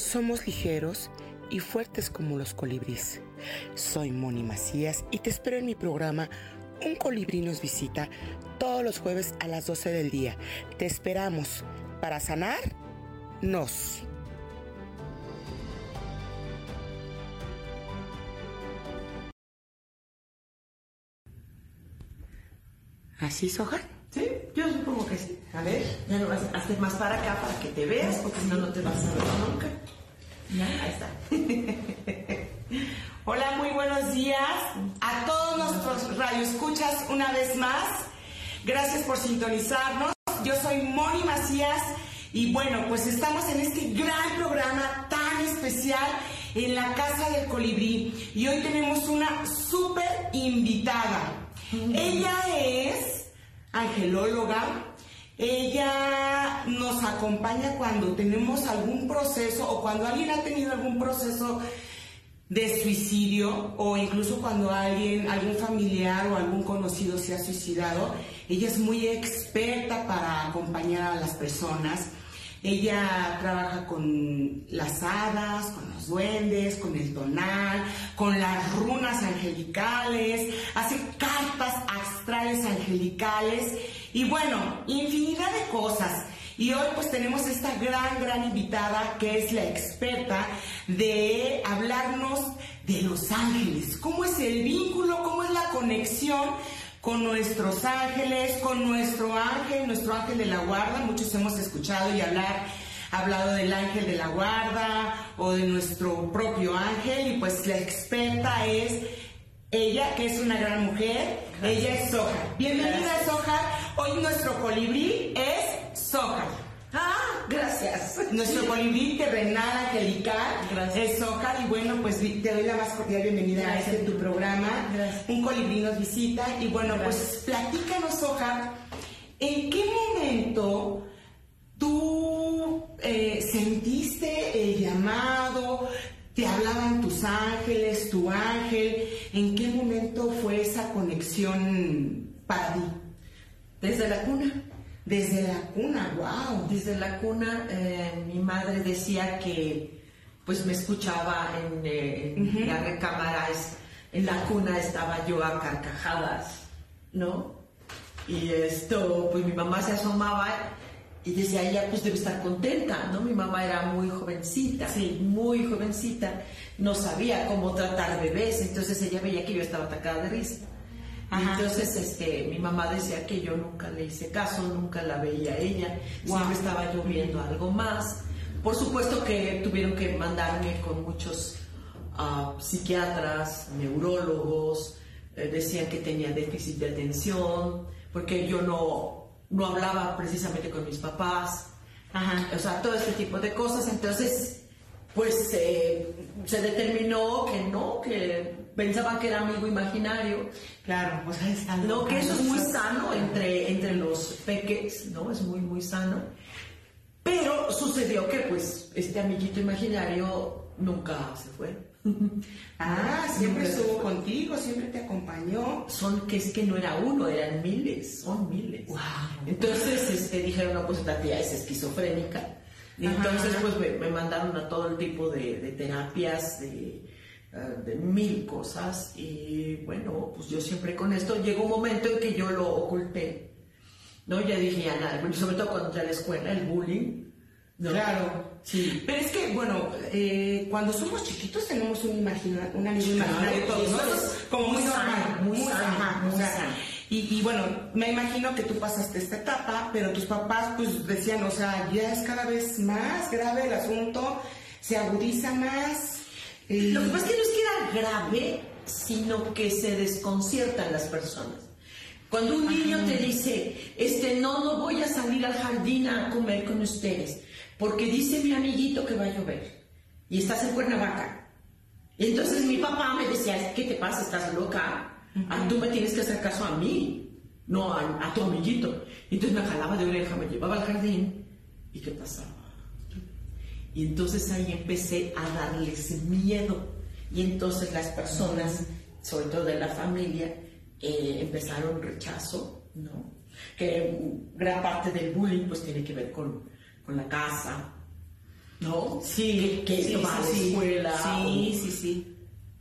Somos ligeros y fuertes como los colibríes. Soy Moni Macías y te espero en mi programa Un colibrí nos visita todos los jueves a las 12 del día. Te esperamos para sanar nos. ¿Así, Soja? Sí, yo supongo que sí. A ver, ya lo vas a hacer más para acá para que te veas, porque si no, no te vas a ver nunca. Ya, ahí está. Hola, muy buenos días a todos nuestros radioescuchas una vez más. Gracias por sintonizarnos. Yo soy Moni Macías y bueno, pues estamos en este gran programa tan especial en la Casa del Colibrí y hoy tenemos una súper invitada. Ella es angelóloga, ella nos acompaña cuando tenemos algún proceso o cuando alguien ha tenido algún proceso de suicidio o incluso cuando alguien, algún familiar o algún conocido se ha suicidado. Ella es muy experta para acompañar a las personas. Ella trabaja con las hadas, con los duendes, con el tonal, con las runas angelicales, hace cartas angelicales y bueno, infinidad de cosas. Y hoy pues tenemos esta gran, gran invitada que es la experta de hablarnos de los ángeles. ¿Cómo es el vínculo? ¿Cómo es la conexión? con nuestros ángeles, con nuestro ángel, nuestro ángel de la guarda. Muchos hemos escuchado y hablar, hablado del ángel de la guarda o de nuestro propio ángel y pues la experta es ella, que es una gran mujer. Ella es Soja. Bienvenida Soja. Hoy nuestro colibrí es Soja. Ah, gracias. Nuestro colibrí terrenal angelical es Soja y bueno, pues te doy la más cordial bienvenida a este tu programa. Un colibrí nos visita y bueno, pues platícanos Soja, ¿en qué momento tú eh, sentiste el llamado? ¿Te hablaban tus ángeles, tu ángel? ¿En qué momento fue esa conexión para ti? Desde la cuna. Desde la cuna, wow. Desde la cuna eh, mi madre decía que pues me escuchaba en, eh, la recámara, en la cuna estaba yo a carcajadas, ¿no? Y esto, pues mi mamá se asomaba y decía, ella pues debe estar contenta, ¿no? Mi mamá era muy jovencita, sí. muy jovencita, no sabía cómo tratar bebés, entonces ella veía que yo estaba atacada de risa. Entonces, este, mi mamá decía que yo nunca le hice caso, nunca la veía a ella, siempre estaba yo viendo algo más. Por supuesto que tuvieron que mandarme con muchos ah, psiquiatras, neurólogos, eh, decían que tenía déficit de atención, porque yo no, no hablaba precisamente con mis papás, o sea, todo este tipo de cosas. Entonces, pues eh, se determinó que no, que pensaban que era amigo imaginario. Claro, pues está No, que eso es muy sano entre, entre los peques, ¿no? Es muy, muy sano. Pero sucedió que, pues, este amiguito imaginario nunca se fue. ah, siempre estuvo contigo, siempre te acompañó. Son que es que no era uno, eran miles, son miles. Wow. Entonces este, dijeron, no, pues esta tía es esquizofrénica. Y entonces, pues me, mandaron a todo el tipo de, de terapias, de eh, de mil cosas y bueno, pues yo siempre con esto llegó un momento en que yo lo oculté, ¿no? Ya dije, ya nada, sobre todo cuando entré a la escuela, el bullying. Claro, sí. Pero es que, bueno, eh, cuando somos chiquitos tenemos un, imagina, un amigo imaginario todos, Como muy normal, muy, muy Y, y, bueno, me imagino que tú pasaste esta etapa, pero tus papás pues decían, o sea, ya es cada vez más grave el asunto, se agudiza más, lo que pasa es que no es que era grave, sino que se desconciertan las personas. Cuando un niño te dice, este, no, no voy a salir al jardín a comer con ustedes, porque dice mi amiguito que va a llover. y estás en Cuernavaca. Y entonces mi papá me decía, ¿qué te pasa? ¿Estás loca? Ah, tú me tienes que hacer caso a mí, no a, tu amiguito. Y entonces me jalaba de oreja, me llevaba al jardín. ¿Y qué pasaba? Y entonces ahí empecé a darles miedo. Y entonces las personas, sobre todo de la familia, eh, empezaron rechazo, ¿no? Que gran parte del bullying pues tiene que ver con, con la casa, ¿no? Sí, que, sí, va a la escuela. Sí, sí, sí.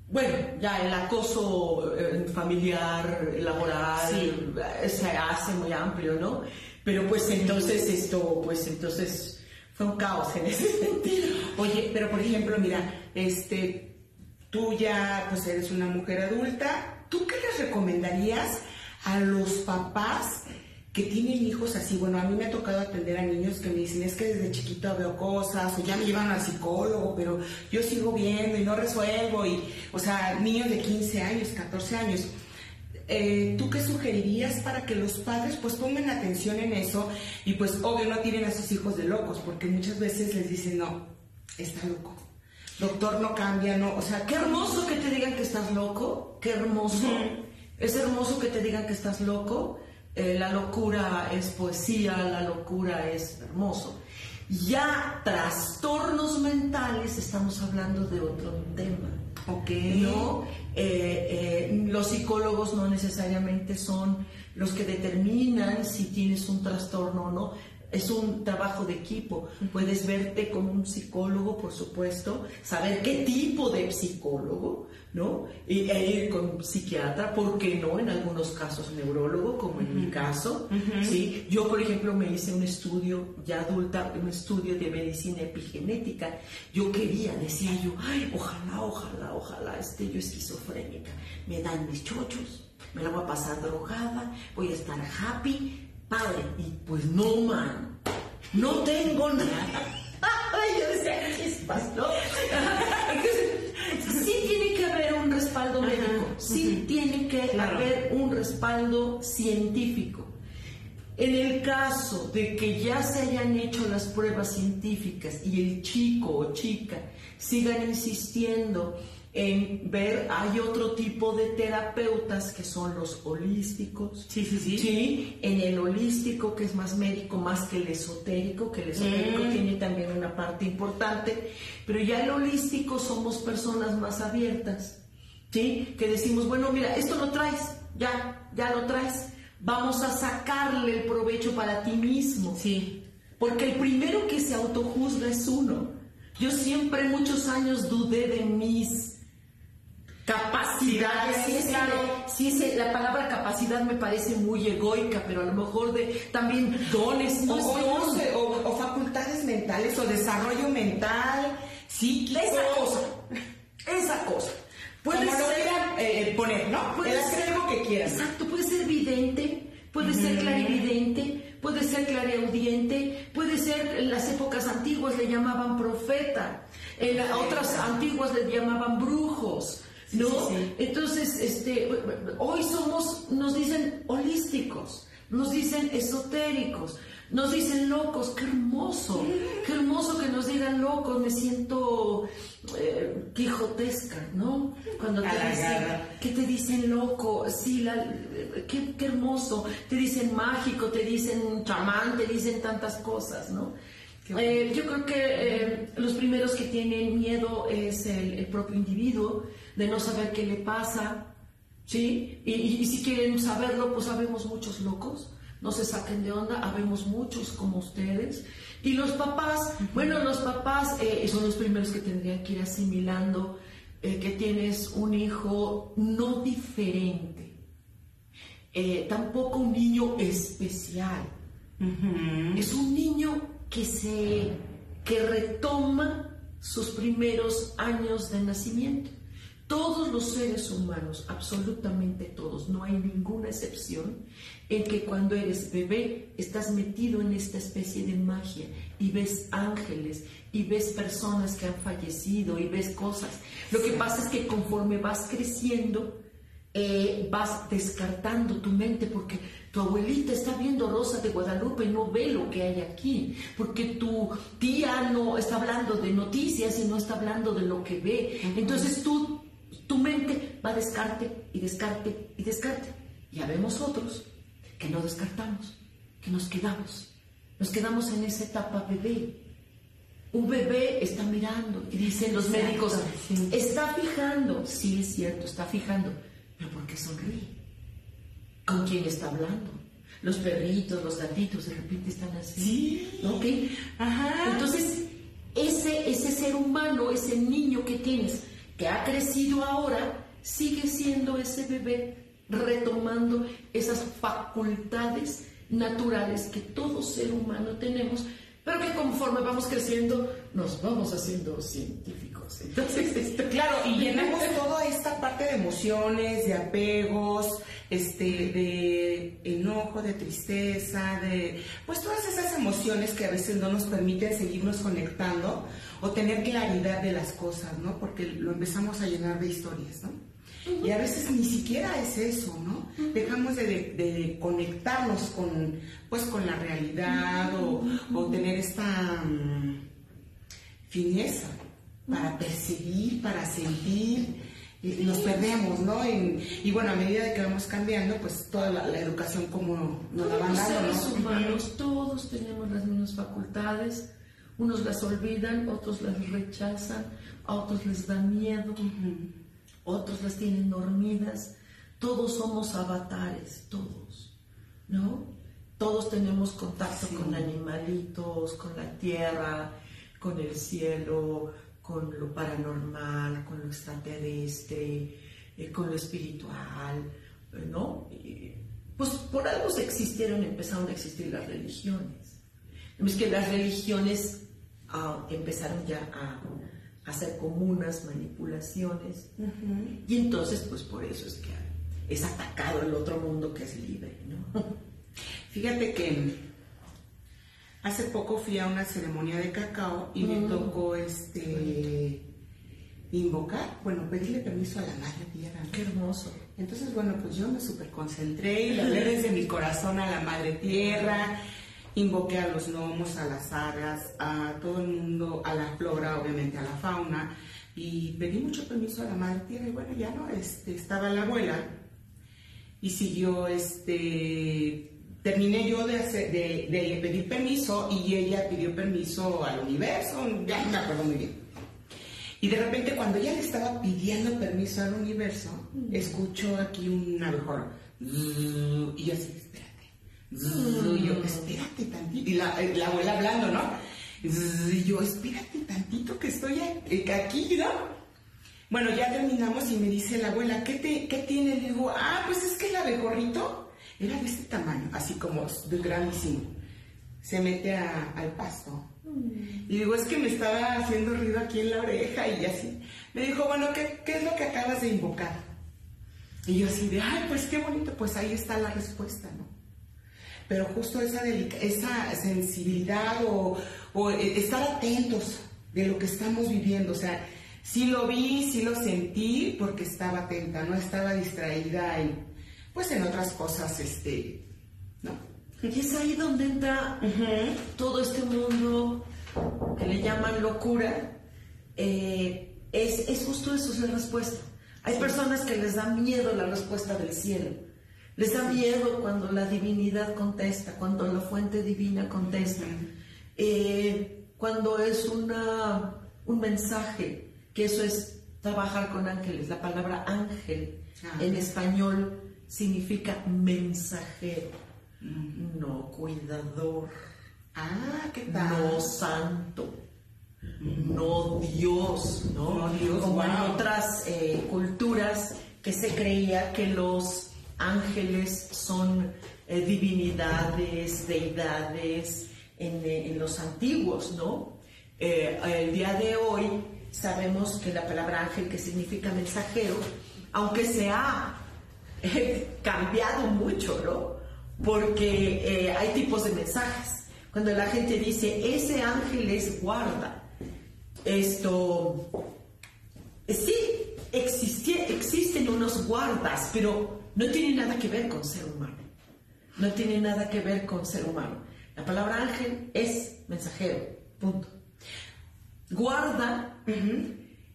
Bueno, ya el acoso eh, familiar, laboral, eh, se hace muy amplio, ¿no? Pero pues entonces esto, pues entonces fue un caos en ese sentido. Oye, pero por ejemplo, mira, este, tú ya pues eres una mujer adulta, ¿tú qué les recomendarías a los papás que tienen hijos así, bueno, a mí me ha tocado atender a niños que me dicen, es que desde chiquito veo cosas, o ya me llevan al psicólogo, pero yo sigo viendo y no resuelvo, y, o sea, niños de 15 años, 14 años. Eh, ¿Tú qué sugerirías para que los padres pues pongan atención en eso y pues obvio no tienen a sus hijos de locos, porque muchas veces les dicen, no, está loco. Doctor no cambia, no, o sea, qué hermoso que te digan que estás loco, qué hermoso. Es hermoso que te digan que estás loco eh, la locura es poesía, la locura es hermoso. Ya trastornos mentales estamos hablando de otro tema. Ok. No, eh, eh, los psicólogos no necesariamente son los que determinan si tienes un trastorno o no es un trabajo de equipo. Puedes verte como un psicólogo, por supuesto, saber qué tipo de psicólogo, ¿no? Y, e ir con un psiquiatra, ¿por qué no? En algunos casos neurólogo, como en mi caso, ¿sí? Yo, por ejemplo, me hice un estudio ya adulta, un estudio de medicina epigenética. Yo quería, decía yo, ay, ojalá, ojalá, ojalá esté yo esquizofrénica. Me dan mis chochos, me la voy a pasar drogada, voy a estar happy, padre. Y pues no, man, no tengo nada. Ay, yo decía, chispas, ¿no? sí tiene que haber médico, sí tiene que haber un respaldo científico. En el caso de que ya se hayan hecho las pruebas científicas y el chico o chica sigan insistiendo en ver, hay otro tipo de terapeutas que son los holísticos. Sí, sí, sí. Sí, en el holístico, que es más médico, más que el esotérico, que el esotérico Mm. tiene también una parte importante, pero ya el holístico somos personas más abiertas, ¿sí? Que decimos, bueno, mira, esto lo traes, ya, ya lo traes, vamos a sacarle el provecho para ti mismo. Sí. Porque el primero que se autojuzga es uno. Yo siempre muchos años dudé de mis capacidades. Sí, Sí, claro. sí, sí, la palabra capacidad me parece muy egoica, pero a lo mejor de también dones, no O, o no don. sé, o- o facultades mentales o desarrollo mental, psíquico. Esa cosa, esa cosa. Puede Como lo ser, quieran eh, poner, ¿no? puede El ser algo que quieras. Exacto, puede ser vidente, puede ser clarividente, puede ser clariaudiente, puede ser en las épocas antiguas le llamaban profeta, en las otras antiguas le llamaban brujos. ¿No? sí, sí. Entonces, este, hoy somos, nos dicen holísticos, nos dicen esotéricos, nos dicen locos, qué hermoso, qué hermoso que nos digan locos, me siento eh, quijotesca, ¿no? Cuando te dicen, que te dicen loco, sí, la- qué, qué hermoso, te dicen mágico, te dicen chamán, te dicen tantas cosas, ¿no? Eh, yo creo que eh, los primeros que tienen miedo es el, el propio individuo, de no saber qué le pasa, ¿sí? Y, y- y si quieren saberlo, pues sabemos muchos locos, no se saquen de onda, habemos muchos como ustedes. Y los papás, bueno, los papás eh, son los primeros que tendrían que ir asimilando eh, que tienes un hijo no diferente, eh, tampoco un niño especial. Es un niño que se que retoma sus primeros años de nacimiento. Todos los seres humanos, absolutamente todos, no hay ninguna excepción, en que cuando eres bebé estás metido en esta especie de magia y ves ángeles y ves personas que han fallecido y ves cosas. Lo que pasa es que conforme vas creciendo, eh, vas descartando tu mente porque Tu abuelita está viendo Rosa de Guadalupe y no ve lo que hay aquí, porque tu tía no está hablando de noticias y no está hablando de lo que ve. Entonces tú, tu mente va a descarte y descarte y descarte. Ya vemos otros que no descartamos, que nos quedamos. Nos quedamos en esa etapa bebé. Un bebé está mirando y dicen los médicos, está fijando. Sí, es cierto, está fijando. Pero ¿por qué sonríe? ¿Con quién está hablando? Los perritos, los gatitos, de repente están así. Sí. ¿Ok? Ajá. Entonces, ese, ese ser humano, ese niño que tienes, que ha crecido ahora, sigue siendo ese bebé retomando esas facultades naturales que todo ser humano tenemos, pero que conforme vamos creciendo nos vamos haciendo científicos. Entonces, esto, Claro, y llenamos toda esta parte de emociones, de apegos, este, de enojo, de tristeza, de pues todas esas emociones que a veces no nos permiten seguirnos conectando o tener claridad de las cosas, ¿no? Porque lo empezamos a llenar de historias, ¿no? Y a veces ni siquiera es eso, ¿no? Dejamos de, de- de conectarnos con, pues, con la realidad o, o tener esta mm, fineza para percibir, para sentir. Y Nos perdemos, ¿no? Y bueno, a medida de que vamos cambiando, pues toda la, la educación como nos la van los dando, seres ¿no? humanos, todos tenemos las mismas facultades. Unos las olvidan, otros las rechazan, a otros les da miedo, otros las tienen dormidas. Todos somos avatares, todos, ¿no? Todos tenemos contacto con animalitos, con la tierra, con el cielo, con lo paranormal, con lo extraterrestre, eh, con lo espiritual, ¿no? Y, pues por algo se existieron, empezaron a existir las religiones. Es que las religiones ah, empezaron ya a, a hacer comunas, manipulaciones, y entonces pues por eso es que es atacado el otro mundo que es libre, ¿no? Fíjate que hace poco fui a una ceremonia de cacao y me tocó este invocar, bueno, pedirle permiso a la madre tierra. ¿no? Qué hermoso. Entonces, bueno, pues yo me super concentré y le hablé desde mi corazón a la madre tierra, invoqué a los gnomos, a las hadas, a todo el mundo, a la flora, obviamente a la fauna, y pedí mucho permiso a la madre tierra y bueno, ya no, este, estaba la abuela y siguió, este, terminé yo de, hacer, de, de pedir permiso y ella pidió permiso al universo, ya no me acuerdo muy bien. Y de repente cuando ella le estaba pidiendo permiso al universo, escucho aquí un abejorro. Zzzz, Y yo así, espérate. Y yo, espérate tantito. Y la, la abuela hablando, ¿no? Y yo, espérate tantito que estoy a- aquí, ¿no? Bueno, ya terminamos y me dice la abuela, ¿qué, te, qué tiene? Le digo, ah, pues es que el abejorrito era de este tamaño, así como de grandísimo. Se mete a- al pasto. Y digo, es que me estaba haciendo ruido aquí en la oreja y así. Me dijo, bueno, ¿qué, qué es lo que acabas de invocar? Y yo así de, ay, pues qué bonito, pues ahí está la respuesta, ¿no? Pero justo esa, esa sensibilidad o, o, eh, estar atentos de lo que estamos viviendo, o sea, sí lo vi, sí lo sentí porque estaba atenta, no estaba distraída en, pues en otras cosas, este, ¿no? Y es ahí donde entra todo este mundo que le llaman locura. eh, es, es justo eso, es la respuesta. Hay personas que les da miedo la respuesta del cielo. Les da miedo cuando la divinidad contesta, cuando la fuente divina contesta. Eh, cuando es una, un mensaje, que eso es trabajar con ángeles. La palabra ángel Ah. en español significa mensajero, no cuidador, Ah, ¿qué tal? no santo, no Dios, ¿no? No Dios, Como en otras eh, culturas que se creía que los ángeles son eh, divinidades, deidades en, eh, en los antiguos, ¿no? Eh, el día de hoy sabemos que la palabra ángel, que significa mensajero, aunque se ha cambiado mucho, ¿no? Porque eh, hay tipos de mensajes. Cuando la gente dice, ese ángel es guarda, esto, eh, sí, existie- existen unos guardas, pero no tiene nada que ver con ser humano. No tiene nada que ver con ser humano. La palabra ángel es mensajero, punto. Guarda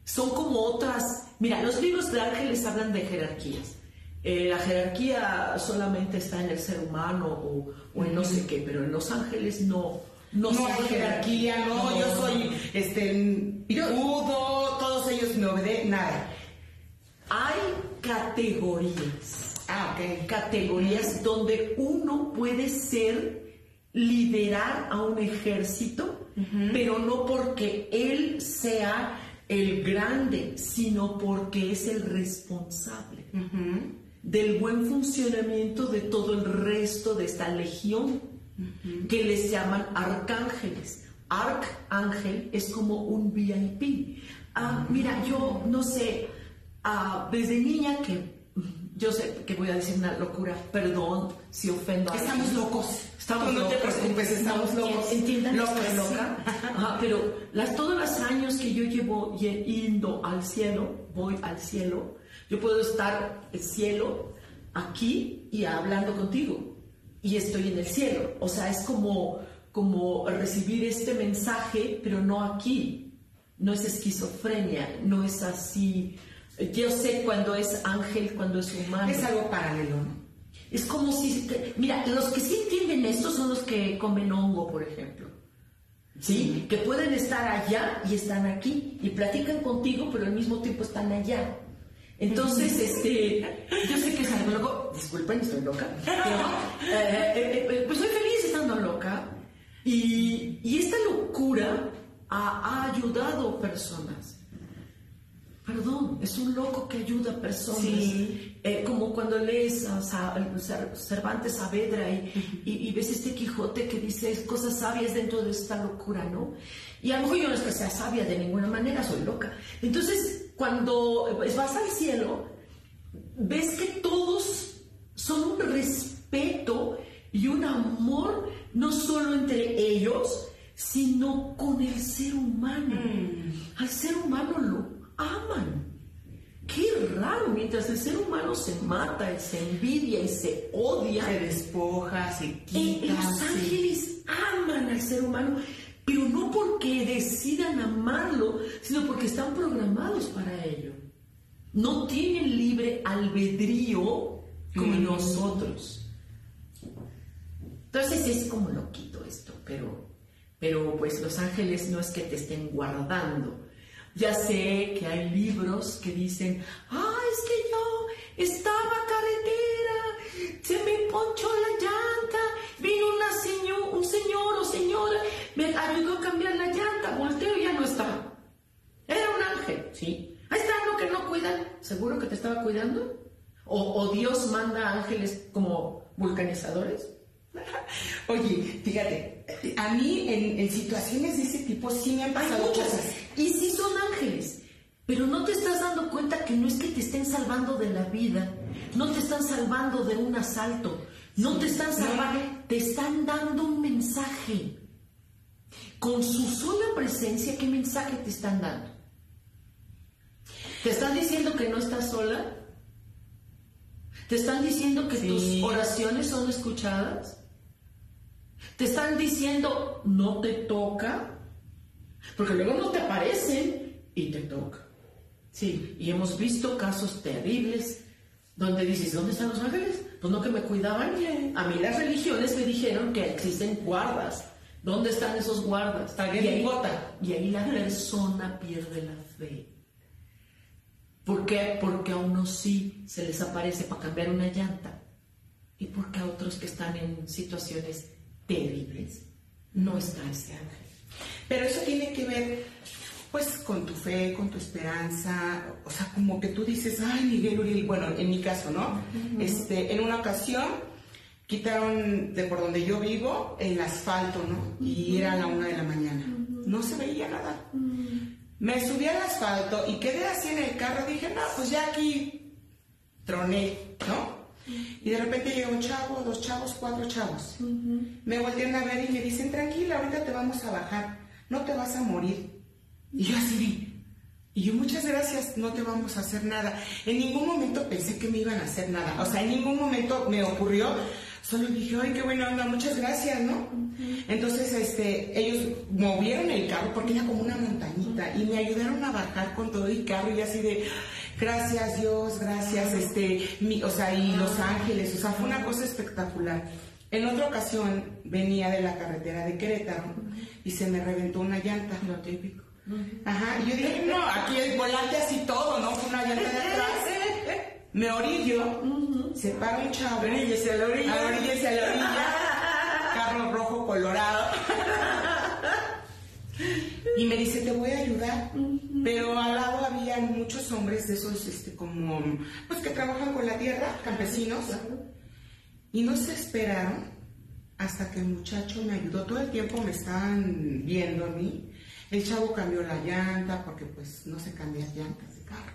son como otras. Mira, los libros de ángeles hablan de jerarquías. Eh, la jerarquía solamente está en el ser humano o, en no sé qué, pero en los ángeles no. No, hay jerarquía, no, yo soy este picudo, todos ellos me obedecen, nada. Hay categorías. Ah, ok. Categorías donde uno puede ser, liderar a un ejército, pero no porque él sea el grande, sino porque es el responsable del buen funcionamiento de todo el resto de esta legión que les llaman arcángeles. Arcángel es como un VIP. Ah, mira, yo no sé, ah, desde niña que yo sé que voy a decir una locura, perdón si ofendo a Estamos locos. Estamos no locos. te preocupes, estamos locos. Entiendan loca, loca. pero las, todos los años que yo llevo yendo al cielo, voy al cielo, yo puedo estar el cielo aquí y hablando contigo. Y estoy en el cielo. O sea, es como, como recibir este mensaje, pero no aquí. No es esquizofrenia, no es así. Yo sé cuando es ángel, cuando es humano. Es algo paralelo, ¿no? Es como si, mira, los que sí entienden esto son los que comen hongo, por ejemplo. ¿Sí? Que pueden estar allá y están aquí y platican contigo, pero al mismo tiempo están allá. Entonces, este, yo sé que es algo loco, disculpen, estoy loca, pero, eh, eh, eh, pues soy feliz estando loca y, y esta locura ha, ha ayudado a personas. Perdón, es un loco que ayuda a personas. Eh, como cuando lees a, Cervantes Saavedra y, y, ves este Quijote que dice cosas sabias dentro de esta locura, ¿no? Y a lo mejor yo no es que sea sabia de ninguna manera, soy loca. Entonces, cuando vas al cielo, ves que todos son un respeto y un amor, no solo entre ellos, sino con el ser humano. Mm. Al ser humano lo aman. Qué raro, mientras el ser humano se mata, se envidia y se odia. Se despoja, se eh, quita. los ángeles aman al ser humano, pero no porque decidan amarlo, sino porque están programados para ello. No tienen libre albedrío como mm. nosotros. Entonces es como loquito esto, pero, pero pues los ángeles no es que te estén guardando, ya sé que hay libros que dicen, ah, es que yo estaba carretera, se me ponchó la llanta, señora, me ayudó a cambiar la llanta, volteo y ya no está. Era un ángel, sí. Ahí está lo que no cuidan. ¿Seguro que te estaba cuidando? ¿O, Dios manda ángeles como vulcanizadores? Oye, fíjate, a mí en, situaciones de ese tipo sí me han pasado cosas. Y sí son ángeles. Pero no te estás dando cuenta que no es que te estén salvando de la vida, no te están salvando de un asalto, no te están salvando, te están dando un mensaje. Con su sola presencia, ¿qué mensaje te están dando? ¿Te están diciendo que no estás sola? ¿Te están diciendo que tus oraciones son escuchadas? ¿Te están diciendo no te toca? Porque luego no te aparecen y te toca. Sí, y hemos visto casos terribles donde dices, ¿dónde están los ángeles? Pues no que me cuidaban. A mí las religiones me dijeron que existen guardas. ¿Dónde están esos guardas? Está y, ahí, y ahí la persona pierde la fe. ¿Por qué? Porque a unos sí se les aparece para cambiar una llanta y porque a otros que están en situaciones terribles no está ese ángel. Pero eso tiene que ver, pues, con tu fe, con tu esperanza, o sea, como que tú dices, ay, Miguel Uriel, bueno, en mi caso, ¿no? este, en una ocasión quitaron de por donde yo vivo el asfalto, ¿no? Y era a la una de la mañana. No se veía nada. Me subí al asfalto y quedé así en el carro. Dije, no, pues ya aquí troné, ¿no? Y de repente llega un chavo, dos chavos, cuatro chavos. Me voltean a ver y me dicen, tranquila, ahorita te vamos a bajar, no te vas a morir. Y yo así Y yo, muchas gracias, no te vamos a hacer nada. En ningún momento pensé que me iban a hacer nada. O sea, en ningún momento me ocurrió. Solo dije, ay, qué buena onda, muchas gracias, ¿no? Entonces, este, ellos movieron el carro porque era como una montañita y me ayudaron a bajar con todo el carro y así de, gracias Dios, gracias, este, mi, o sea, y Los Ángeles, o sea, fue una cosa espectacular. En otra ocasión venía de la carretera de Querétaro y se me reventó una llanta. Lo típico. Ajá, y yo dije, no, aquí el volante así todo, ¿no? Fue una llanta de atrás. Me orillo, se para un chavo. Oríllese a la orilla. Oríllese a la orilla. Carro rojo colorado. Y me dice, te voy a ayudar. Pero al lado había muchos hombres de esos, este, como, pues que trabajan con la tierra, campesinos. Y no se esperaron hasta que el muchacho me ayudó. Todo el tiempo me estaban viendo a mí. El chavo cambió la llanta porque pues no se cambian llantas de carro.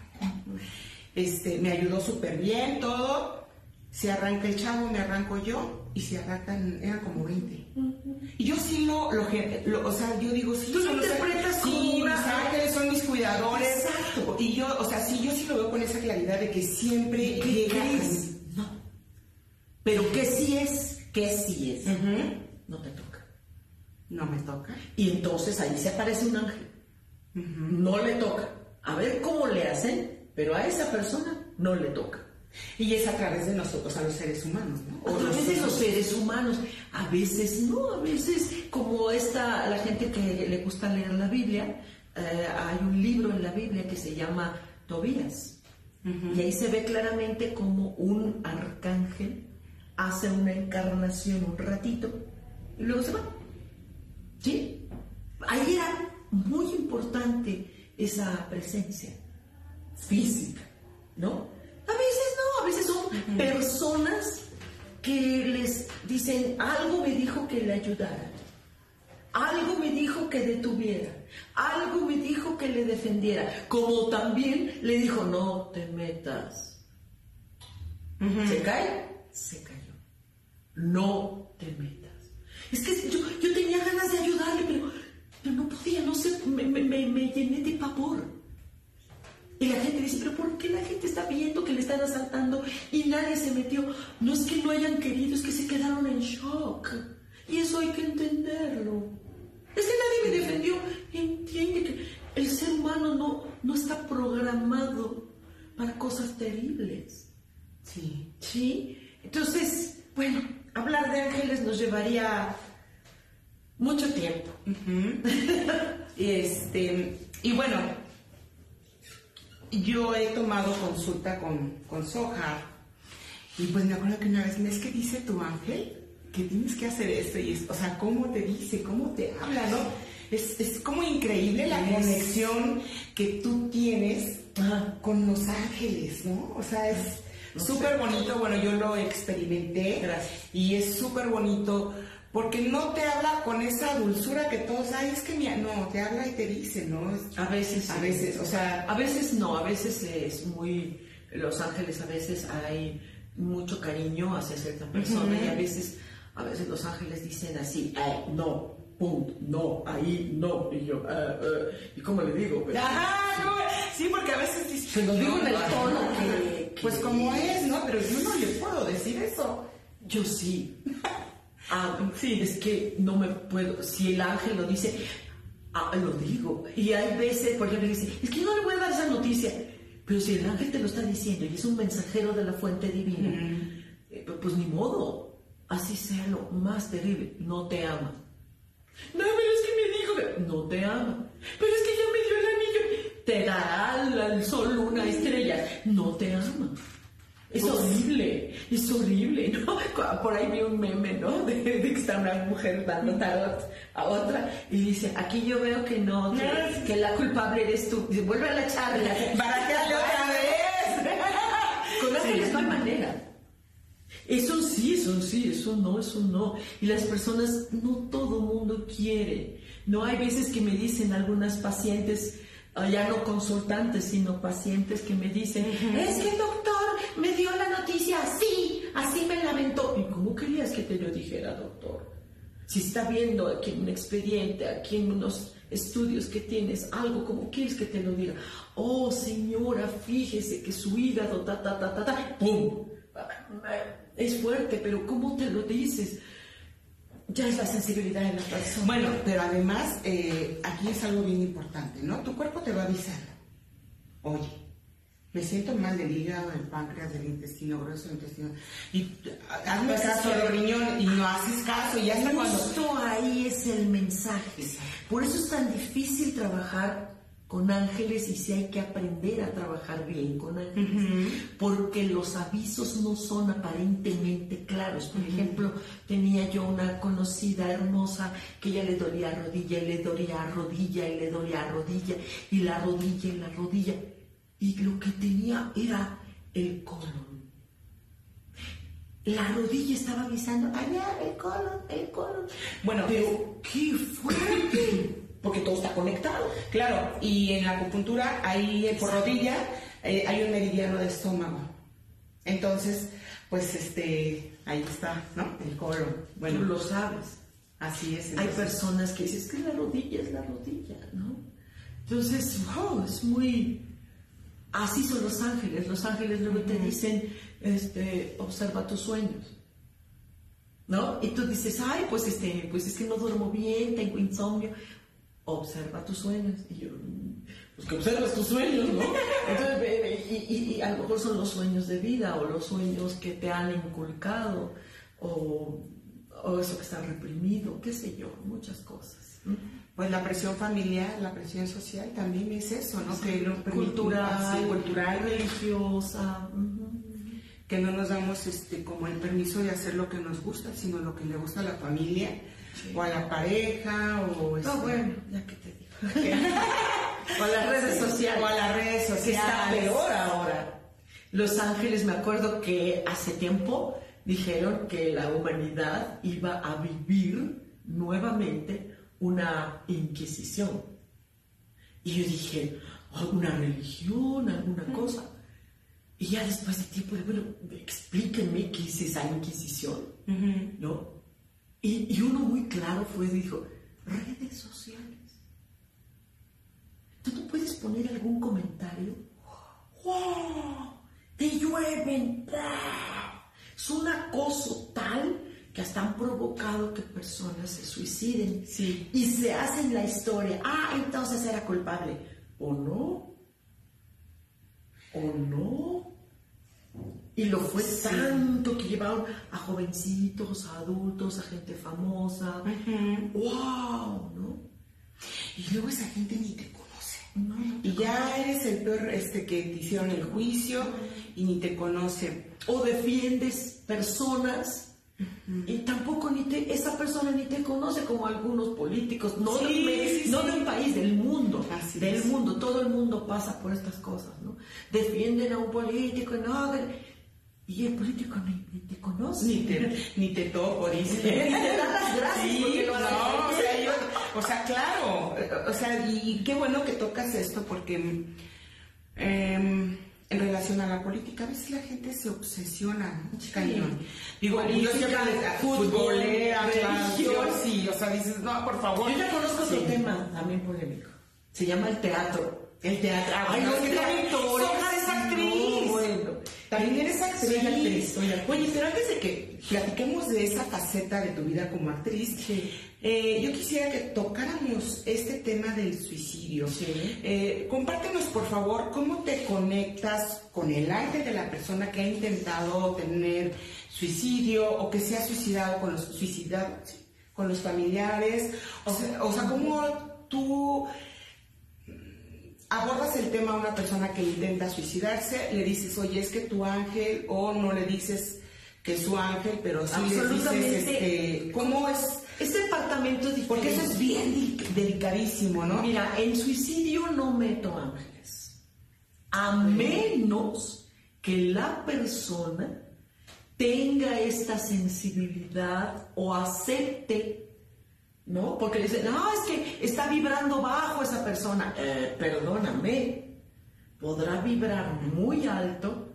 Este, me ayudó súper bien todo. Se arranca el chavo, me arranco yo y se arrancan, eran como 20. Y yo sí lo, lo, lo- o sea, yo digo, sí, Tú lo interpretas como sí, una- mis ángeles son mis cuidadores. Exacto. Y yo, o sea, sí, yo sí lo veo con esa claridad de que siempre ¿Qué llega a crees? mí. No. Pero ¿qué sí es? ¿Qué sí es? No te toca. No me toca. Y entonces ahí se aparece un ángel. No le toca. A ver cómo le hacen, pero a esa persona no le toca. Y es a través de nosotros, a los seres humanos, ¿no? A través de los seres humanos. A veces no, a veces como esta, la gente que le gusta leer la Biblia, eh, hay un libro en la Biblia que se llama Tobías. Y ahí se ve claramente como un arcángel hace una encarnación un ratito y luego se va. ¿Sí? Ahí era muy importante esa presencia física, ¿no? A veces no, a veces son personas que les dicen, algo me dijo que le ayudara, algo me dijo que detuviera, algo me dijo que le defendiera, como también le dijo, no te metas. ¿Se cae? Se cayó. No te metas. Es que yo, yo tenía ganas de ayudarle, pero, pero no podía, no sé, me, me- me- me llené de pavor. Y la gente dice, pero ¿por qué la gente está viendo que le están asaltando y nadie se metió? No es que no hayan querido, es que se quedaron en shock. Y eso hay que entenderlo. Es que nadie me defendió. Entiende que el ser humano no, no está programado para cosas terribles. Sí. ¿Sí? Entonces, bueno, hablar de ángeles nos llevaría mucho tiempo. Y este, y bueno, yo he tomado consulta con, con Soja. Y pues me acuerdo que una vez me es que dice tu ángel que tienes que hacer esto y es, o sea, cómo te dice, cómo te habla, ¿no? Es, es como increíble la Es. conexión que tú tienes con los ángeles, ¿no? O sea, es No súper bonito, bueno, yo lo experimenté Gracias. y es súper bonito porque no te habla con esa dulzura que todos, ay, es que mi, no, te habla y te dice, ¿no? A veces. A sí. veces, o sea- A veces no, a veces es muy. Los ángeles, a veces hay mucho cariño hacia cierta persona y a veces, a veces los ángeles dicen así, ay, no, punto, no, ahí, no. Y yo, ah, ah, ¿y cómo le digo? Pues, Ajá, no, sí, porque a veces Se lo digo en el no, tono que- Pues como es, ¿no? Pero yo no le puedo decir eso. Yo sí. Ah, sí, es que no me puedo. Si el ángel lo dice, ah, lo digo. Y hay veces, por ejemplo, dice, es que no le voy a dar esa noticia. Pero si el ángel te lo está diciendo y es un mensajero de la fuente divina, eh, pues ni modo. Así sea lo más terrible. No te ama. No, pero es que me dijo no te ama. Pero es que ya me dio. Te dará al, al sol una estrella. No te ama. Es horrible, es horrible, ¿no? Por ahí vi un meme, ¿no? De, de que está una mujer dando tarot a otra y dice, aquí yo veo que no, que, que la culpable eres tú. Dice, vuelve a la charla. ¿Para qué otra vez? Con ángeles no hay manera. Es un sí, es un sí, es un no, es un no. Y las personas, no todo mundo quiere. No hay veces que me dicen algunas pacientes, ya no consultantes, sino pacientes que me dicen, es que el doctor me dio la noticia así, así me lamentó. ¿Y cómo querías que te lo dijera, doctor? Si está viendo aquí un expediente, aquí unos estudios que tienes, algo como quieres que te lo diga. Oh, señora, fíjese que su hígado, ta, ta, ta, ta, ta, ¡pum! Es fuerte, pero ¿cómo te lo dices? Ya es la sensibilidad de la persona. Bueno, pero además, eh, aquí es algo bien importante, ¿no? Tu cuerpo te va avisando. Oye, me siento mal del hígado, del páncreas, del intestino grueso, del intestino. Y hazme Pues caso del riñón y no haces caso. Y hasta cuando. Justo ahí es el mensaje. Por eso es tan difícil trabajar con ángeles y si hay que aprender a trabajar bien con ángeles. Porque los avisos no son aparentemente claros. Por ejemplo, tenía yo una conocida hermosa que ya le dolía rodilla y le dolía rodilla y le dolía rodilla y la rodilla y la rodilla. Y lo que tenía era el colon. La rodilla estaba avisando, allá, el colon, el colon. Bueno, Pero, ¡qué fuerte! Porque todo está conectado. Claro, y en la acupuntura, ahí eh, por rodilla, eh, hay un meridiano de estómago. Entonces, pues este, ahí está, ¿no? El colon. Bueno, Tú lo sabes. así es. Hay personas que dicen, es que la rodilla es la rodilla, ¿no? Entonces, wow, es muy... Así son los ángeles. Los ángeles luego te dicen, este, observa tus sueños. ¿No? Y tú dices, ay, pues, este, pues es que no duermo bien, tengo insomnio. Observa tus sueños. Y yo, "Mm, pues que observas tus sueños, ¿no? Entonces, y, y- y a lo mejor son los sueños de vida o los sueños que te han inculcado o, o eso que está reprimido, qué sé yo, muchas cosas. Pues la presión familiar, la presión social también es eso, ¿no? Que permite- cultural, cultural, religiosa. ujú. que no nos damos este como el permiso de hacer lo que nos gusta, sino lo que le gusta a la familia o a la pareja o este, bueno, ya que te digo. o a las redes sociales. o a las redes que está sociales. peor ahora. Los Ángeles, me acuerdo que hace tiempo dijeron que la humanidad iba a vivir nuevamente una inquisición. Y yo dije, ¿alguna religión, alguna cosa? Y ya después de tiempo, bueno, explíquenme qué es esa inquisición, ¿no? Y, y uno muy claro fue, dijo, redes sociales. Tú no puedes poner algún comentario. ¡Wow! ¡Te llueven! ¡Bah! Es un acoso tal que hasta han provocado que personas se suiciden. Sí. Y se hacen la historia. Ah, entonces era culpable. ¿O no? ¿O no? Y lo fue tanto que llevaron a jovencitos, a adultos, a gente famosa. ¡Wow! ¿No? Y luego esa gente ni te conoce. No, no. Y ya eres el peor este que te hicieron el juicio y ni te conoce. o defiendes personas y tampoco ni te, esa persona ni te conoce como algunos políticos, no, Sí, de, sí, no sí. de un país, del mundo, Así del es. mundo, todo el mundo pasa por estas cosas, ¿no? Defienden a un político y no, y el político ni, ni te conoce. Ni te, ni te topo, dice. Ni te dan las gracias Sí, porque no, o sea, yo- o sea, claro, o sea, y qué bueno que tocas esto porque em, en relación a la política, a veces la gente se obsesiona, ¿no? cañón. Digo, yo Política, siempre futbolera, religión. sí, o sea, dices, no, por favor. Yo ya conozco Sí. otro tema también polémico. Se llama el teatro. El teatro. Ay, bueno, no, es que es actriz. También eres actriz. Soy actriz, soy actriz. Oye, pero antes de que platiquemos de esa faceta de tu vida como actriz, eh, yo quisiera que tocáramos este tema del suicidio. Sí. Eh, compártenos, por favor, cómo te conectas con el arte de la persona que ha intentado tener suicidio o que se ha suicidado con los suicidados, con los familiares. O sea, o sea, cómo tú abordas el tema a una persona que intenta suicidarse, le dices, oye, es que tu ángel, o no le dices que es su ángel, pero sí le dices, este, ¿cómo es? Es departamento diferente. Porque eso es bien delic- delicadísimo, ¿no? Mira, en suicidio no meto ángeles. A menos que la persona tenga esta sensibilidad o acepte, ¿no? Porque le dicen, no, es que está vibrando bajo esa persona. Eh, perdóname, podrá vibrar muy alto,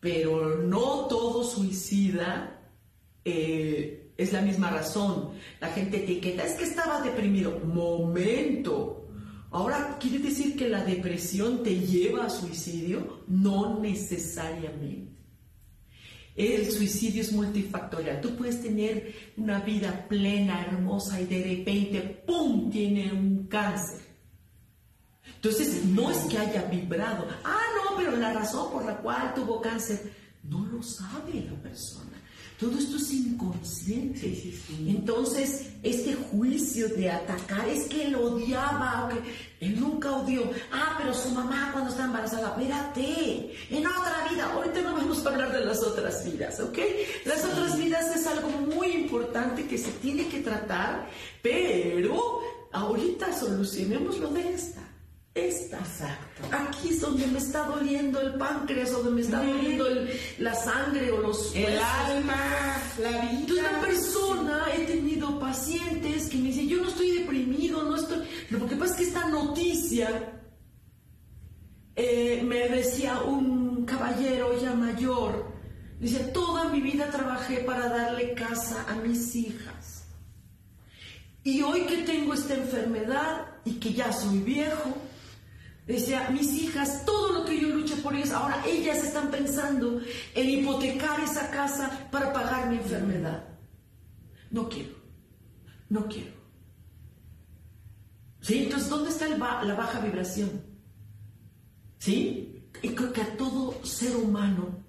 pero no todo suicida eh, Es la misma razón. La gente etiqueta, es que estaba deprimido. Momento. Ahora, ¿quiere decir que la depresión te lleva a suicidio? No necesariamente. El suicidio es multifactorial. Tú puedes tener una vida plena, hermosa y de repente, ¡pum!, tiene un cáncer. Entonces, no es que haya vibrado. Ah, no, pero la razón por la cual tuvo cáncer, no lo sabe la persona. Todo esto es inconsciente. Entonces, este juicio de atacar es que él odiaba, o que él nunca odió. Ah, pero su mamá cuando está embarazada, espérate, en otra vida, ahorita no vamos a hablar de las otras vidas, ¿ok? Las otras vidas es algo muy importante que se tiene que tratar, pero ahorita solucionemos lo de esta esta. Exacto. Aquí es donde me está doliendo el páncreas, donde me está doliendo la sangre o los el alma, la vida. Una persona, he tenido pacientes que me dicen, yo no estoy deprimido, no estoy. Lo que pasa es que esta noticia eh, me decía un caballero ya mayor, dice, toda mi vida trabajé para darle casa a mis hijas. Y hoy que tengo esta enfermedad y que ya soy viejo, Decía, mis hijas, todo lo que yo luché por ellas, ahora ellas están pensando en hipotecar esa casa para pagar mi enfermedad. No quiero, no quiero. ¿Sí? Entonces, ¿dónde está la baja vibración? ¿Sí? Y creo que a todo ser humano,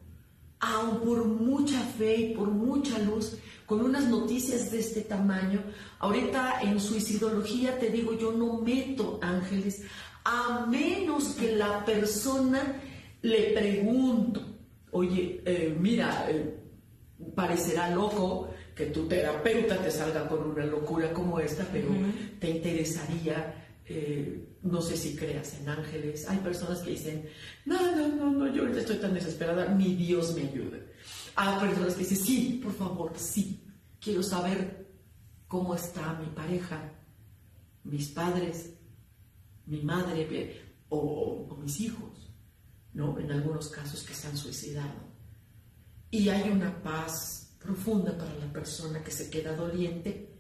aun por mucha fe y por mucha luz, con unas noticias de este tamaño, ahorita en suicidología te digo, yo no meto ángeles a menos que la persona le pregunto, oye, eh, mira, eh, parecerá loco que tu terapeuta te salga con una locura como esta, pero te interesaría, eh, no sé si creas en ángeles. Hay personas que dicen, no, no, no, no, yo ahorita estoy tan desesperada, mi Dios me ayude. Hay personas que dicen, sí, por favor, sí, quiero saber cómo está mi pareja, mis padres, mi madre o, mis hijos, ¿no? En algunos casos que se han suicidado. Y hay una paz profunda para la persona que se queda doliente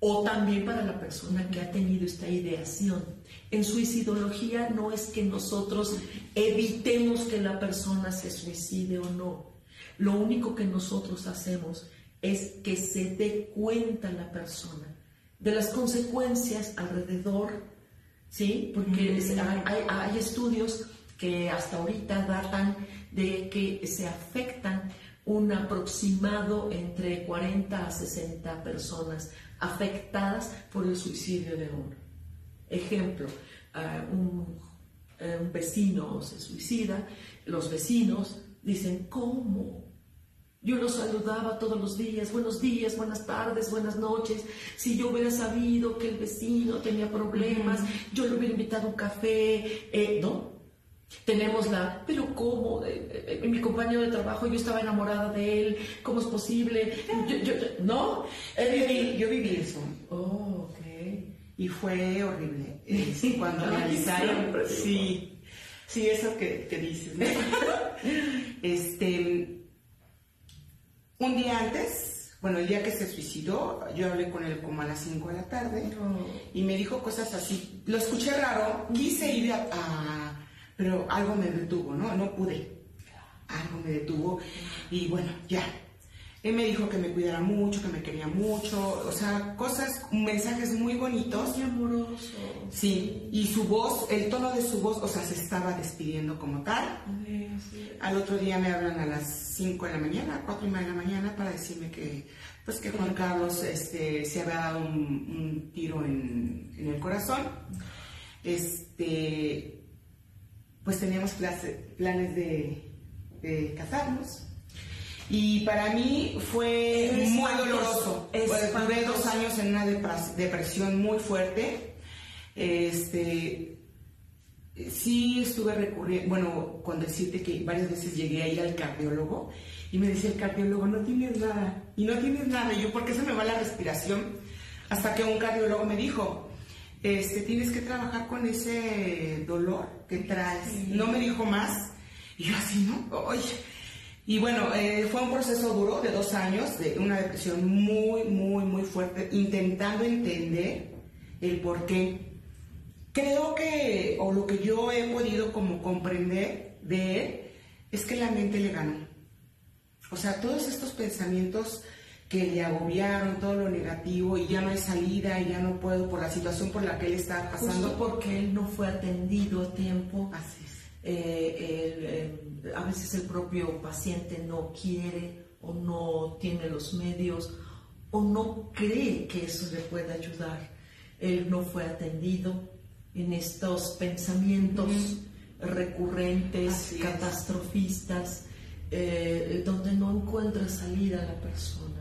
o también para la persona que ha tenido esta ideación. En suicidología no es que nosotros evitemos que la persona se suicide o no. Lo único que nosotros hacemos es que se dé cuenta la persona de las consecuencias alrededor ¿sí? Porque hay, estudios que hasta ahorita datan de que se afectan un aproximado entre 40 a 60 personas afectadas por el suicidio de uno. Ejemplo, eh, un, un vecino se suicida, los vecinos dicen, ¿cómo? Yo los saludaba todos los días, buenos días, buenas tardes, buenas noches. Si yo hubiera sabido que el vecino tenía problemas, yo le hubiera invitado un café, eh, ¿no? Tenemos la, pero ¿cómo? Eh, eh, mi compañero de trabajo, yo estaba enamorada de él, ¿cómo es posible? ¿No? yo viví eso. Oh, ok. Y fue horrible. Cuando realizaron, sí, sí, eso que, que dices. este, un día antes, bueno, el día que se suicidó, yo hablé con él como a las 5 de la tarde y me dijo cosas así. Lo escuché raro, quise ir a, pero algo me detuvo, ¿no? No pude. Algo me detuvo y bueno, ya, él me dijo que me cuidara mucho, que me quería mucho, o sea, cosas, mensajes muy bonitos. Y amoroso. Sí, y su voz, el tono de su voz, o sea, se estaba despidiendo como tal. Al otro día me hablan a las 5 de la mañana, 4 y media de la mañana, para decirme que, pues que Juan Carlos este, se había dado un, tiro en, el corazón. Este, pues teníamos planes de, de casarnos y para mí fue muy doloroso. Tuve dos años en una depresión muy fuerte. Este, sí estuve recurriendo, bueno, con decirte que varias veces llegué a ir al cardiólogo y me decía el cardiólogo, no tienes nada, y no tienes nada. Y yo, ¿por qué se me va la respiración? Hasta que un cardiólogo me dijo, este, tienes que trabajar con ese dolor que traes. No me dijo más. Y yo así, ¿no? Oye, Y bueno, eh, fue un proceso duro de dos años, de una depresión muy, muy, muy fuerte, intentando entender el por qué. Creo que, o lo que yo he podido como comprender de él, es que la mente le ganó. O sea, todos estos pensamientos que le agobiaron, todo lo negativo, y ya no hay salida, y ya no puedo por la situación por la que él está pasando. Justo porque él no fue atendido a tiempo. Así es. Eh, eh, veces el propio paciente no quiere o no tiene los medios o no cree que eso le pueda ayudar. Él no fue atendido en estos pensamientos recurrentes, Así catastrofistas, eh, donde no encuentra salida la persona.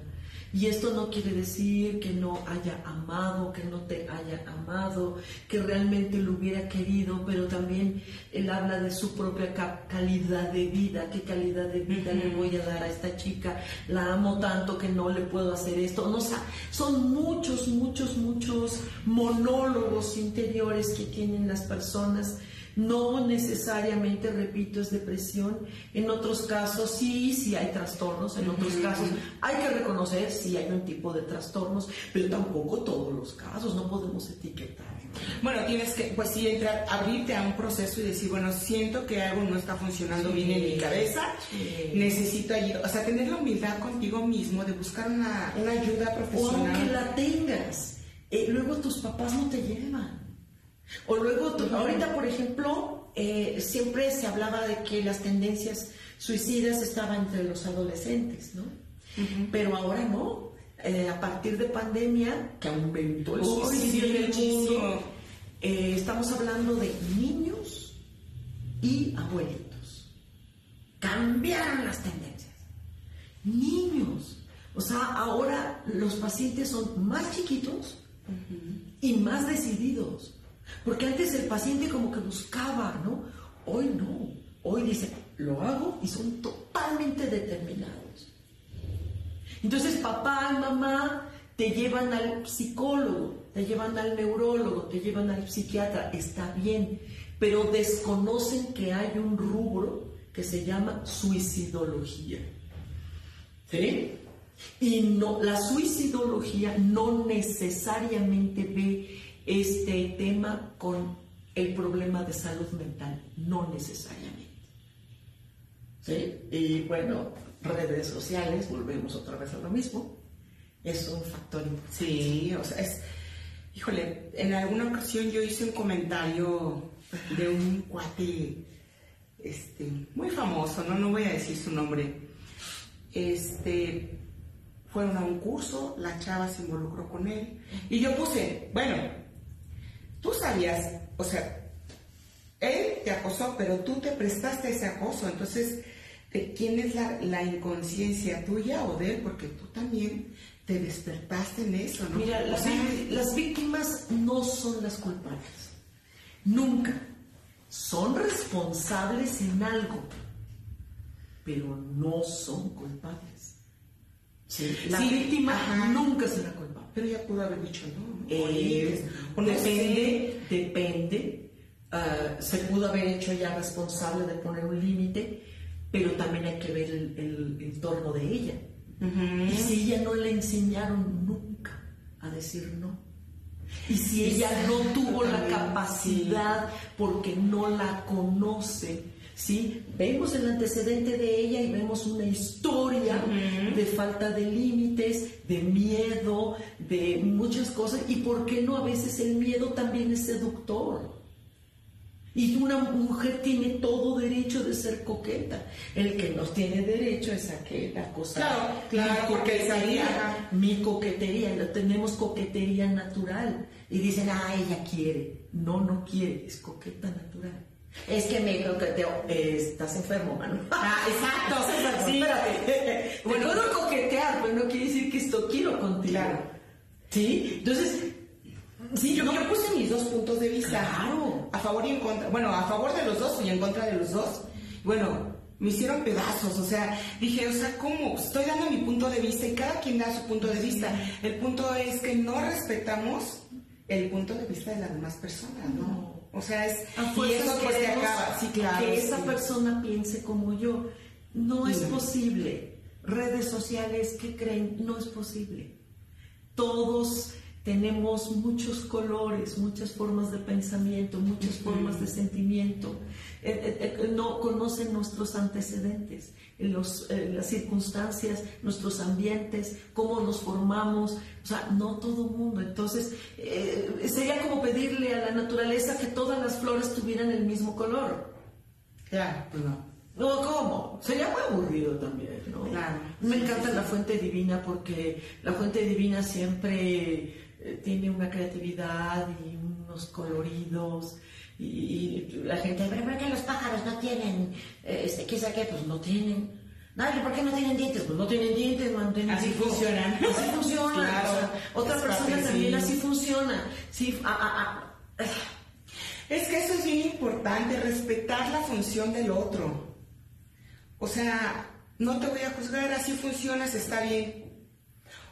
Y esto no quiere decir que no haya amado, que no te haya amado, que realmente lo hubiera querido, pero también él habla de su propia ca- calidad de vida, qué calidad de vida le voy a dar a esta chica, la amo tanto que no le puedo hacer esto. No, o sea, son muchos, muchos, muchos monólogos interiores que tienen las personas no necesariamente, repito, es depresión. En otros casos sí, sí hay trastornos. En otros casos hay que reconocer si hay un tipo de trastornos, pero tampoco todos los casos. No podemos etiquetar. Bueno, tienes que, pues sí, entrar, abrirte a un proceso y decir, bueno, siento que algo no está funcionando bien en mi cabeza, Sí. necesito ayuda. O sea, tener la humildad contigo mismo de buscar una, una ayuda O profesional. aunque la tengas, eh, luego tus papás no te llevan. O luego, ahorita por ejemplo, eh, siempre se hablaba de que las tendencias suicidas estaban entre los adolescentes, ¿no? Pero ahora no. Eh, a partir de pandemia, que aumentó el suicidio en el mundo, eh, estamos hablando de niños y abuelitos. Cambiaron las tendencias. Niños. O sea, ahora los pacientes son más chiquitos y más decididos. Porque antes el paciente como que buscaba, ¿no? Hoy no. Hoy dice, lo hago y son totalmente determinados. Entonces papá y mamá te llevan al psicólogo, te llevan al neurólogo, te llevan al psiquiatra, está bien, pero desconocen que hay un rubro que se llama suicidología. ¿Sí? Y no, la suicidología no necesariamente ve este tema con el problema de salud mental, no necesariamente. ¿Sí? Y bueno, redes sociales, volvemos otra vez a lo mismo, es un factor importante. Sí, o sea, es. Híjole, en alguna ocasión yo hice un comentario de un cuate este, muy famoso, ¿no? No voy a decir su nombre. Este. Fueron a un curso, la chava se involucró con él. Y yo puse, bueno, tú sabías, o sea, él te acosó, pero tú te prestaste ese acoso. Entonces, ¿de quién es la, la inconsciencia tuya o de él? Porque tú también te despertaste en eso, ¿no? Mira, las, víctimas no son las culpables. Nunca. Son responsables en algo, pero no son culpables. La Sí, víctima ajá. nunca será culpable. pero ya pudo haber dicho no. Eh, depende, depende. Ah, se pudo haber hecho ya responsable de poner un límite, pero también hay que ver el, el entorno de ella. Y si ella no le enseñaron nunca a decir no. Y si ella no tuvo la capacidad porque no la conoce, ¿sí? Vemos el antecedente de ella y vemos una historia de falta de límites, de miedo, de muchas cosas. Y por qué no a veces el miedo también es seductor. Y una mujer tiene todo derecho de ser coqueta. El que no tiene derecho es a que la cosa. Claro, claro, mi porque coquetería, mi coquetería, tenemos coquetería natural. Y dicen, ah, ella quiere. No, no quiere, es coqueta natural. Es que me coqueteo. Eh, estás enfermo, mano. Ah, exacto. Enfermo, Sí. espérate. Bueno, puedo coquetear, pero no quiere decir que esto quiero contigo. Claro. ¿Sí? Entonces, sí, Yo, no- yo puse mis dos puntos de vista. Claro. A favor y en contra. Bueno, a favor de los dos y en contra de los dos. Bueno, me hicieron pedazos. O sea, dije, o sea, ¿cómo? Estoy dando mi punto de vista y cada quien da su punto de vista. El punto es que no respetamos el punto de vista de las demás personas, ¿no? O sea, es. A y eso pues se queremos acaba. Sí, claro. que esa sí. persona piense como yo. No es posible. Redes sociales, ¿qué creen? No es posible. Todos tenemos muchos colores, muchas formas de pensamiento, muchas formas de sentimiento. Eh, eh, eh, no conocen nuestros antecedentes, los, las circunstancias, nuestros ambientes, cómo nos formamos. O sea, no todo el mundo. Entonces, sería como pedirle a la naturaleza que todas las flores tuvieran el mismo color. Claro, pues no. No, ¿cómo? Sería muy aburrido también, ¿no? Claro. Me encanta la fuente divina porque la fuente divina siempre eh, tiene una creatividad y unos coloridos y, la gente, pero ¿por qué los pájaros no tienen, eh, este, qué sabe qué? Pues no tienen. Nadie, ¿por qué no tienen dientes? Pues no tienen dientes, no tienen Así funcionan. Así funciona. Claro. otra persona también sí. así funciona. Sí. Es que eso es bien importante, respetar la función del otro. O sea, no te voy a juzgar, así funcionas, está bien.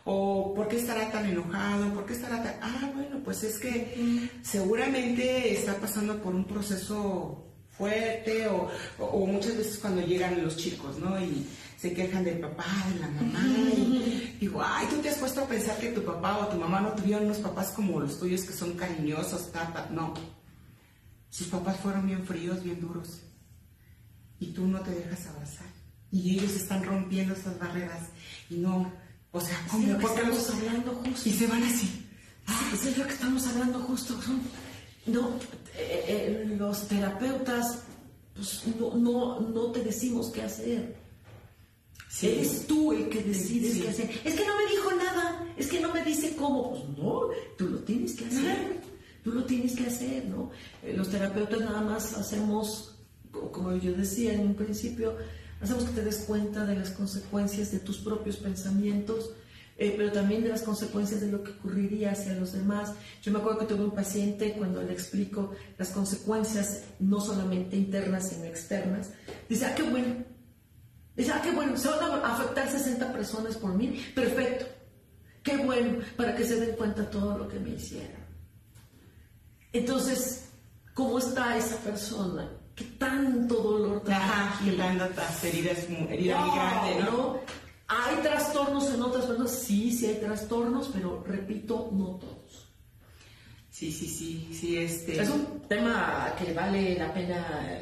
O ¿por qué estará tan enojado? ¿Por qué estará tan... Ah, bueno, pues es que seguramente está pasando por un proceso fuerte o, o- o muchas veces cuando llegan los chicos, ¿no? Y se quejan del papá, de la mamá. Y digo, ay, tú te has puesto a pensar que tu papá o tu mamá no tuvieron unos papás como los tuyos que son cariñosos, tata. No, sus papás fueron bien fríos, bien duros. Y tú no te dejas abrazar. Y ellos están rompiendo esas barreras. Y no, o sea, ¿cómo? de lo que ¿Por qué estamos los- hablando justo. Y se van así. Ah, eso es lo que estamos hablando justo. no, eh, eh, los terapeutas pues, no, no, no te decimos qué hacer. Sí. Eres tú el que decides Sí. qué hacer. Es que no me dijo nada, es que no me dice cómo. Pues no, tú lo tienes que hacer. Tú lo tienes que hacer, ¿no? Eh, Los terapeutas nada más hacemos, co- como yo decía en un principio, hacemos que te des cuenta de las consecuencias de tus propios pensamientos, eh, pero también de las consecuencias de lo que ocurriría hacia los demás. Yo me acuerdo que tuve un paciente cuando le explico las consecuencias no solamente internas, sino externas. Dice, ah, qué bueno. Dice, ah, qué bueno, se van a afectar 60 personas por mí. Perfecto. Qué bueno, para que se den cuenta todo lo que me hicieron. Entonces, ¿cómo está esa persona? ¿Qué tanto dolor trae? Ajá, quitando las heridas, mu- herida muy No, ¿no? ¿no? ¿Hay trastornos en otras personas? Sí, sí hay trastornos, pero repito, no todos. Sí, sí, sí, sí, este... Es un tema que vale la pena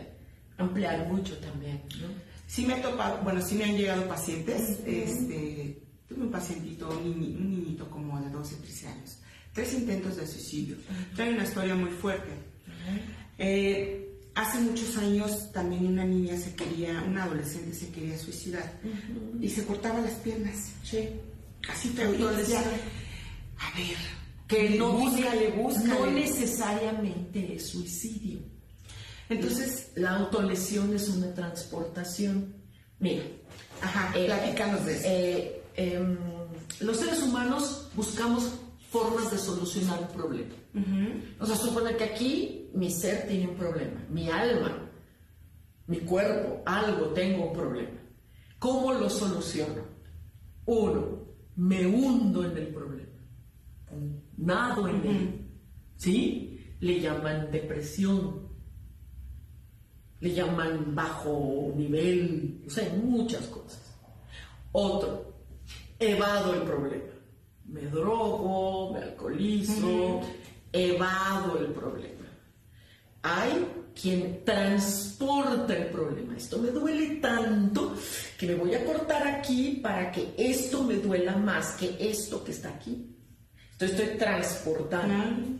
ampliar mucho también, ¿no? Sí me he topado, bueno, sí me han llegado pacientes, este, tuve un pacientito, un, niñi- un niñito como de 12, 13 años, tres intentos de suicidio, trae una historia muy fuerte. Eh, hace muchos años también una niña se quería, una adolescente se quería suicidar y se cortaba las piernas, Sí. así y yo decía, a ver, Que no, búscale, búscale. no necesariamente es suicidio. Entonces, La autolesión es una transportación. Mira, ajá, Eh, platícanos de eso. eh, em, los seres humanos buscamos formas de solucionar un problema. O sea, supone que aquí mi ser tiene un problema, mi alma, mi cuerpo, algo tengo un problema. ¿Cómo lo soluciono? Uno, me hundo en el problema, nado en él. ¿Sí? Le llaman depresión, le llaman bajo nivel, o sea, muchas cosas. Otro, evado el problema. Me drogo, me alcoholizo, evado el problema. Hay quien transporta el problema. Esto me duele tanto que me voy a cortar aquí para que esto me duela más que esto que está aquí. Entonces estoy transportando.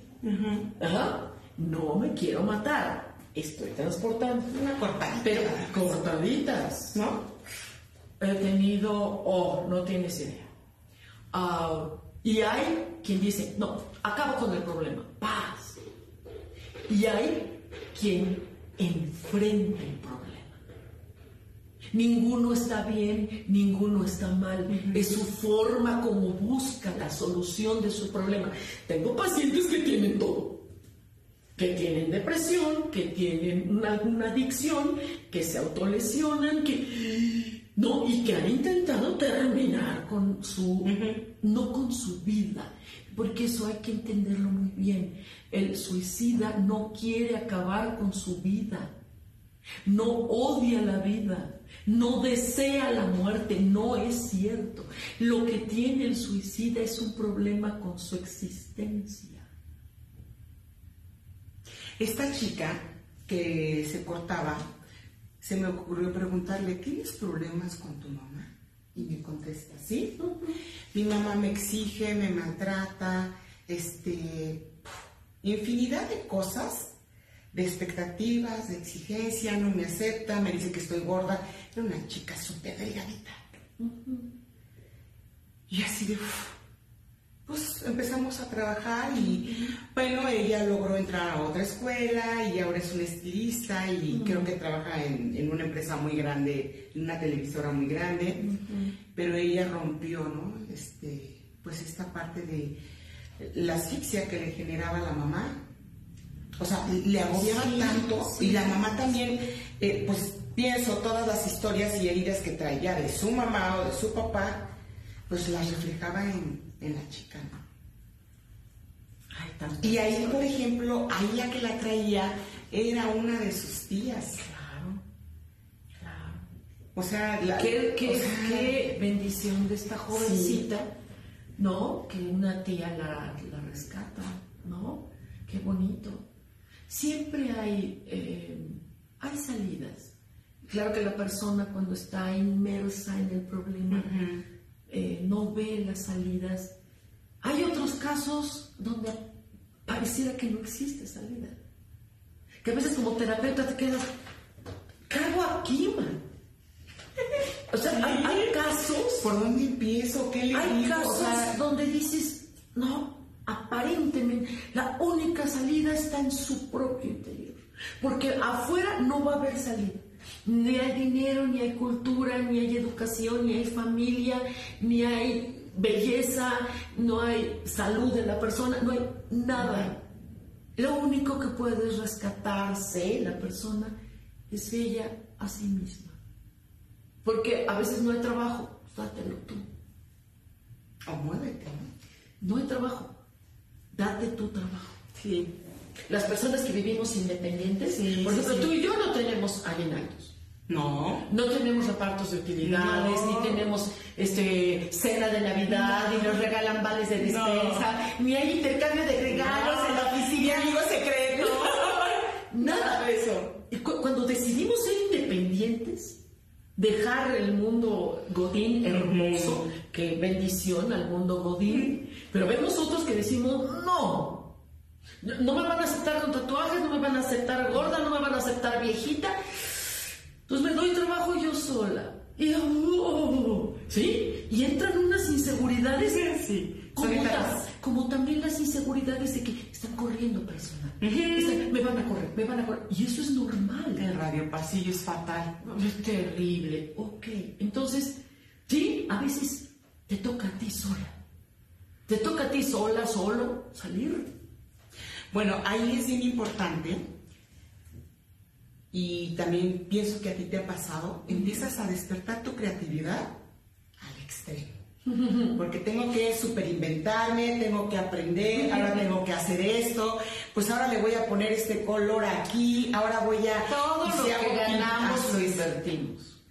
Ajá. No me quiero matar. Estoy transportando. Una cortadita. Pero cortaditas. ¿No? He tenido, oh, no tienes idea. Ah, y hay quien dice, no, acabo con el problema, paz. Y hay quien enfrenta el problema. Ninguno está bien, ninguno está mal. Es su forma como busca la solución de su problema. Tengo pacientes que tienen todo que tienen depresión, que tienen una, alguna adicción, que se autolesionan, que no y que han intentado terminar con su no con su vida, porque eso hay que entenderlo muy bien. El suicida no quiere acabar con su vida. no odia la vida, no desea la muerte, no es cierto. Lo que tiene el suicida es un problema con su existencia. Esta chica que se cortaba, se me ocurrió preguntarle, ¿tienes problemas con tu mamá? Y me contesta, sí. Mi mamá me exige, me maltrata, este, infinidad de cosas, de expectativas, de exigencia, no me acepta, me dice que estoy gorda. Era una chica súper delgadita. Y así de, pues empezamos a trabajar y bueno, ella logró entrar a otra escuela y ahora es una estilista y creo que trabaja en, en, una empresa muy grande, en una televisora muy grande, pero ella rompió, ¿no? Este, pues esta parte de la asfixia que le generaba la mamá. O sea, le agobiaba tanto y la mamá también, eh, pues pienso todas las historias y heridas que traía de su mamá o de su papá, pues las reflejaba en, en la chica, ¿no? y ahí, por ejemplo, ahí la que la traía era una de sus tías. Claro, claro. O sea, la, ¿Qué, qué, o sea, qué bendición de esta jovencita, ¿no? Que una tía la, la, rescata, ¿no? Qué bonito. Siempre hay, eh, hay salidas. Claro que la persona cuando está inmersa en el problema uh -huh. Eh, no ve las salidas. Hay otros casos donde pareciera que no existe salida. Que a veces como terapeuta te quedas, ¿qué hago aquí, man? O sea, hay, hay casos... ¿Por dónde empiezo? ¿Qué le Hay digo? casos O sea, donde dices, no, aparentemente la única salida está en su propio interior. Porque afuera no va a haber salida. Ni hay dinero, ni hay cultura, ni hay educación, ni hay familia, ni hay belleza, no hay salud de la persona, no hay nada. Lo único que puede rescatarse la persona es ella a sí misma. Porque a veces no hay trabajo, dátelo tú. O muévete, ¿no? No hay trabajo, date tu trabajo. Sí. Las personas que vivimos independientes, Sí, por ejemplo, sí. tú y yo no tenemos aguinaldos. No. No tenemos repartos de utilidades, No. ni tenemos este, cena de Navidad, ni nos regalan vales de despensa, ni hay intercambio de regalos en la oficina. amigo secreto. Nada de eso. Y cu- cuando decidimos ser independientes, dejar el mundo godín hermoso, que bendición al mundo godín, pero vemos otros que decimos, no, no me van a aceptar con tatuajes, no me van a aceptar gorda, no me van a aceptar viejita, pues me doy trabajo yo sola. Y, oh, ¿Sí? Y entran unas inseguridades. Sí, Como, ta- como también las inseguridades de que están corriendo personas. Están- me van a correr, me van a correr. Y eso es normal. El radio pasillo es fatal. Es terrible. Ok. Entonces, sí, a veces te toca a ti sola. Te toca a ti sola, solo, salir. Bueno, ahí es bien importante y también pienso que a ti te ha pasado, empiezas a despertar tu creatividad al extremo. Porque tengo que superinventarme, tengo que aprender, ahora tengo que hacer esto, pues ahora le voy a poner este color aquí, ahora voy a... Todo lo que ganamos lo invertimos.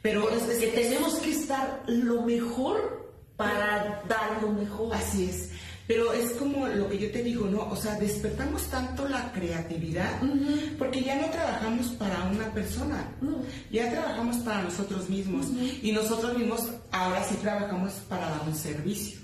Pero es- que tenemos que estar lo mejor para dar lo mejor. Así es. Pero es como lo que yo te digo, ¿no? O sea, despertamos tanto la creatividad porque ya no trabajamos para una persona, ya trabajamos para nosotros mismos y nosotros mismos ahora sí trabajamos para dar un servicio.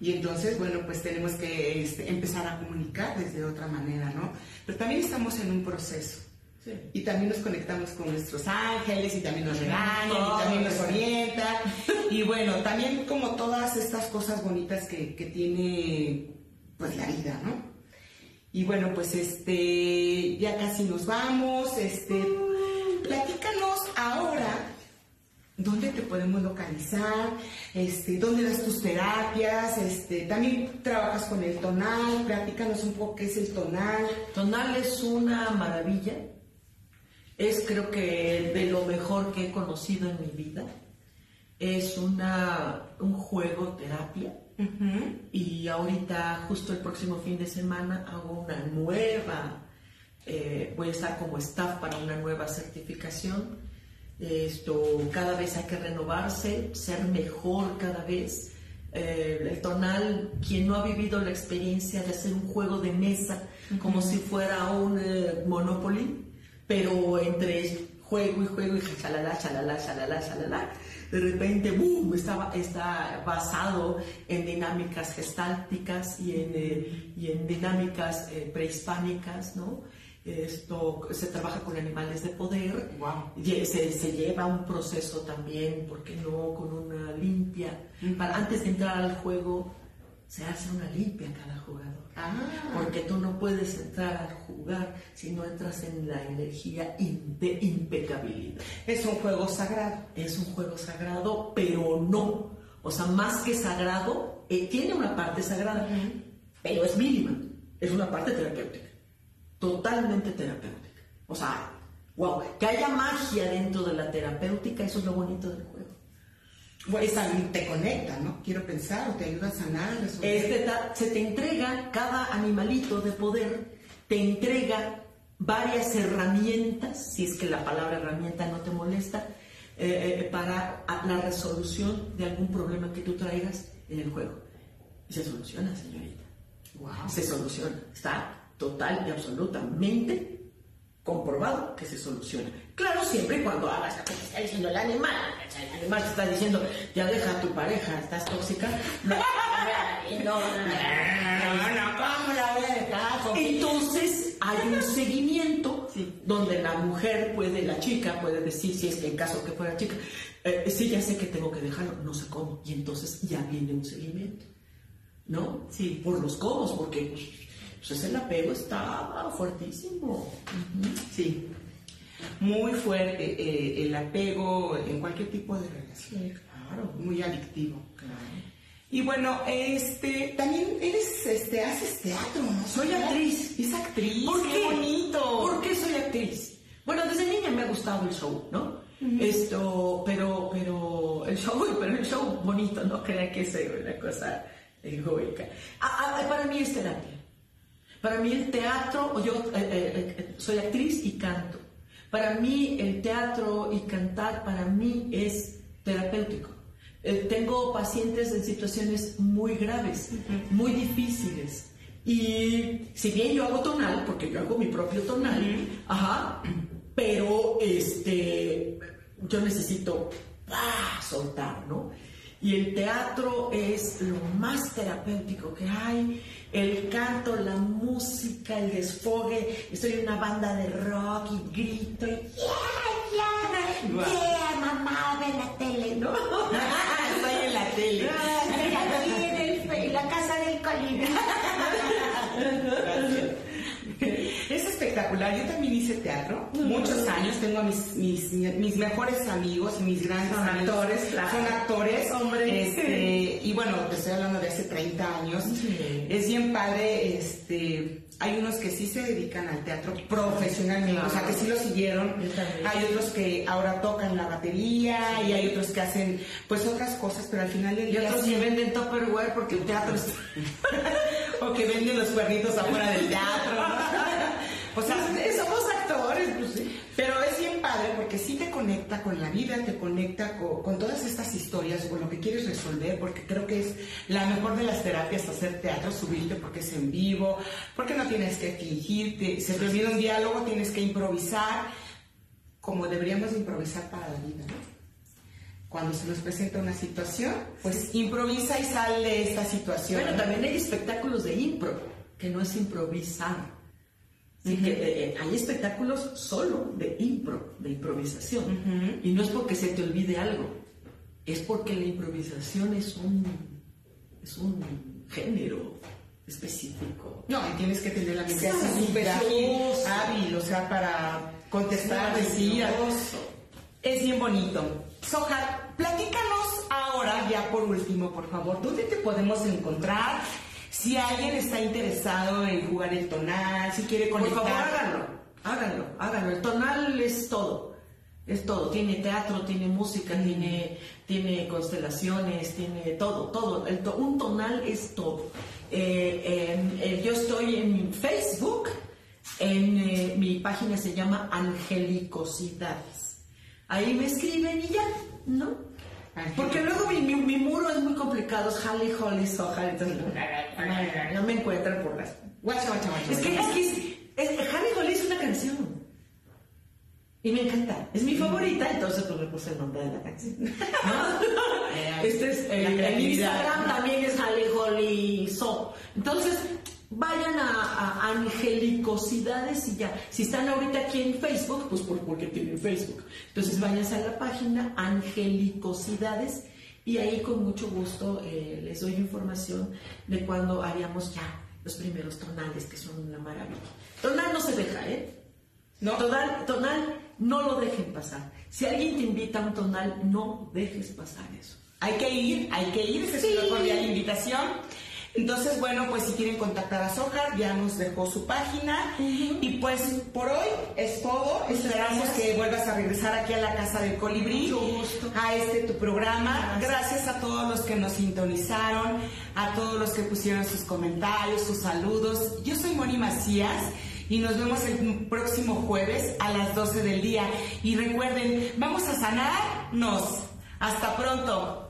Y entonces, bueno, pues tenemos que este, empezar a comunicar desde otra manera, ¿no? Pero también estamos en un proceso. Sí. Y también nos conectamos con nuestros ángeles y también nos regañan y también nos orientan. Y bueno, también como todas estas cosas bonitas que, que tiene pues la vida, ¿no? Y bueno, pues este, ya casi nos vamos, este, platícanos ahora dónde te podemos localizar, este, dónde das tus terapias, este, también trabajas con el tonal, platícanos un poco qué es el tonal. Tonal es una maravilla. Es creo que de lo mejor que he conocido en mi vida. Es una, un juego terapia. Y ahorita, justo el próximo fin de semana, hago una nueva eh, voy a estar como staff para una nueva certificación. Esto, cada vez hay que renovarse, ser mejor cada vez. Eh, el tonal, quien no ha vivido la experiencia de hacer un juego de mesa como si fuera un eh, Monopoly, pero entre juego y juego y chalala, chalala, chalala, chalala, de repente, ¡boom!, está, está basado en dinámicas gestálticas y en, eh, y en dinámicas prehispánicas, ¿no? Esto se trabaja con animales de poder, se, se, lleva un proceso también, ¿por qué no? Con una limpia. Para, antes de entrar al juego, se hace una limpia cada jugador. Ah. Porque tú no puedes entrar a jugar si no entras en la energía de impecabilidad. Es un juego sagrado. Es un juego sagrado, pero no. O sea, más que sagrado, eh, tiene una parte sagrada, pero es mínima. Es una parte terapéutica totalmente terapéutica. O sea, wow, que haya magia dentro de la terapéutica, eso es lo bonito del juego. También te conecta, ¿no? Quiero pensar, o te ayuda a sanar. Este se te entrega, cada animalito de poder te entrega varias herramientas, si es que la palabra herramienta no te molesta, eh, eh, para la resolución de algún problema que tú traigas en el juego. Y se soluciona, señorita. Wow. Se soluciona. Está total y absolutamente comprobado que se soluciona. Claro, siempre y cuando hagas lo que te está diciendo el animal. El animal te está diciendo, ya deja a tu pareja, estás tóxica. No, no, no, ¿cómo la Entonces hay un seguimiento donde la mujer puede, la chica puede decir, si es que en caso que fuera chica, eh, sí, ya sé que tengo que dejarlo, no sé cómo. Y entonces ya viene un seguimiento. ¿No? Sí. Por los cómo, porque pues el apego está fuertísimo. Sí, muy fuerte eh, el apego en cualquier tipo de relación. claro, muy adictivo. Y bueno, este, también eres, este, haces teatro, ¿no? Soy actriz. Es actriz. ¿Por qué? bonito. ¿Por qué soy actriz? Bueno, desde niña me ha gustado el show, ¿no? Esto, pero, pero, el show, pero el show bonito, no crea que sea una cosa egoica. para mí es terapia. Para mí el teatro, yo eh, eh, eh, soy actriz y canto. Para mí el teatro y cantar, para mí es terapéutico. tengo pacientes en situaciones muy graves, muy difíciles. Y si bien yo hago tonal, porque yo hago mi propio tonal, ajá, pero este, yo necesito soltar, ¿no? Y el teatro es lo más terapéutico que hay. El canto, la música, el desfogue. Estoy en una banda de rock y grito y yeah, yeah, yeah, mamá, ve la tele, ¿no? Estoy en la tele. Aquí en, la casa del colina. Es espectacular. Yo también hice teatro muchos años. Tengo a mis, mis, mis mejores amigos mis grandes son actores. Son actores. Hombre. Este, y bueno, te estoy hablando de hace 30 años. Es bien padre. Este, hay unos que sí se dedican al teatro profesionalmente, o sea, que sí lo siguieron. Hay otros que ahora tocan la batería y hay otros que hacen pues otras cosas, pero al final del día... Y otros que venden Tupperware porque el teatro es... o que venden los cuernitos afuera del teatro. o sea, somos actores, pues, pero es bien padre porque sí te conecta con la vida, te conecta con, todas estas historias, con lo que quieres resolver, porque creo que es la mejor de las terapias hacer teatro, subirte porque es en vivo, porque no tienes que fingirte, se te olvida un diálogo, tienes que improvisar, como deberíamos improvisar para la vida, ¿no? cuando se nos presenta una situación, pues improvisa y sale esta situación. Bueno, también hay espectáculos de impro, que no es improvisar. Eh, eh, hay espectáculos solo de impro, de improvisación. Y no es porque se te olvide algo, es porque la improvisación es un, es un género específico. No, y tienes que tener la mente súper hábil, o sea, para contestar, decir. Es bien bonito. Soja, platícanos ahora, ya por último, por favor, ¿dónde te podemos encontrar? Si alguien está interesado en jugar el tonal, si quiere conectar. Por favor, háganlo, háganlo, háganlo. El tonal es todo, es todo. Tiene teatro, tiene música, tiene, tiene constelaciones, tiene todo, todo. un tonal es todo. Eh, eh, yo estoy en Facebook En eh, mi página se llama Angelicosidades. Ahí me escriben y ya, ¿no? Porque luego mi, mi, mi muro es muy complicado, es Holly, Holly, Soja, entonces no me encuentran por las... Guacha, guacha, guacha. Es que, es que es, es- Holly, Holly es una canción. Y me encanta. Es mi favorita, entonces pues me puse el nombre de la canción. ¿No? este es el creatividad. Instagram también es Holly, Holly, So. Entonces, vayan a, a Angelicosidades y ya. Si están ahorita aquí en Facebook, pues por, porque tienen Facebook. Entonces váyanse a la página Angelicosidades y ahí con mucho gusto eh, les doy información de cuando haríamos ya los primeros tonales, que son una maravilla. Tonal no se deja, ¿eh? ¿No? Tonal, tonal, no lo dejen pasar. Si alguien te invita a un tonal, no dejes pasar eso. Hay que ir, hay que ir, es Sí. una cordial invitación. Entonces, bueno, pues si quieren contactar a Sojar, ya nos dejó su página. Y pues por hoy es todo. Esperamos gracias. que vuelvas a regresar aquí a la Casa del Colibrí. Mucho gusto. A este tu programa. Gracias. a todos los que nos sintonizaron, a todos los que pusieron sus comentarios, sus saludos. Yo soy Moni Macías. Y nos vemos el próximo jueves a las 12 del día. Y recuerden, vamos a sanarnos. Hasta pronto.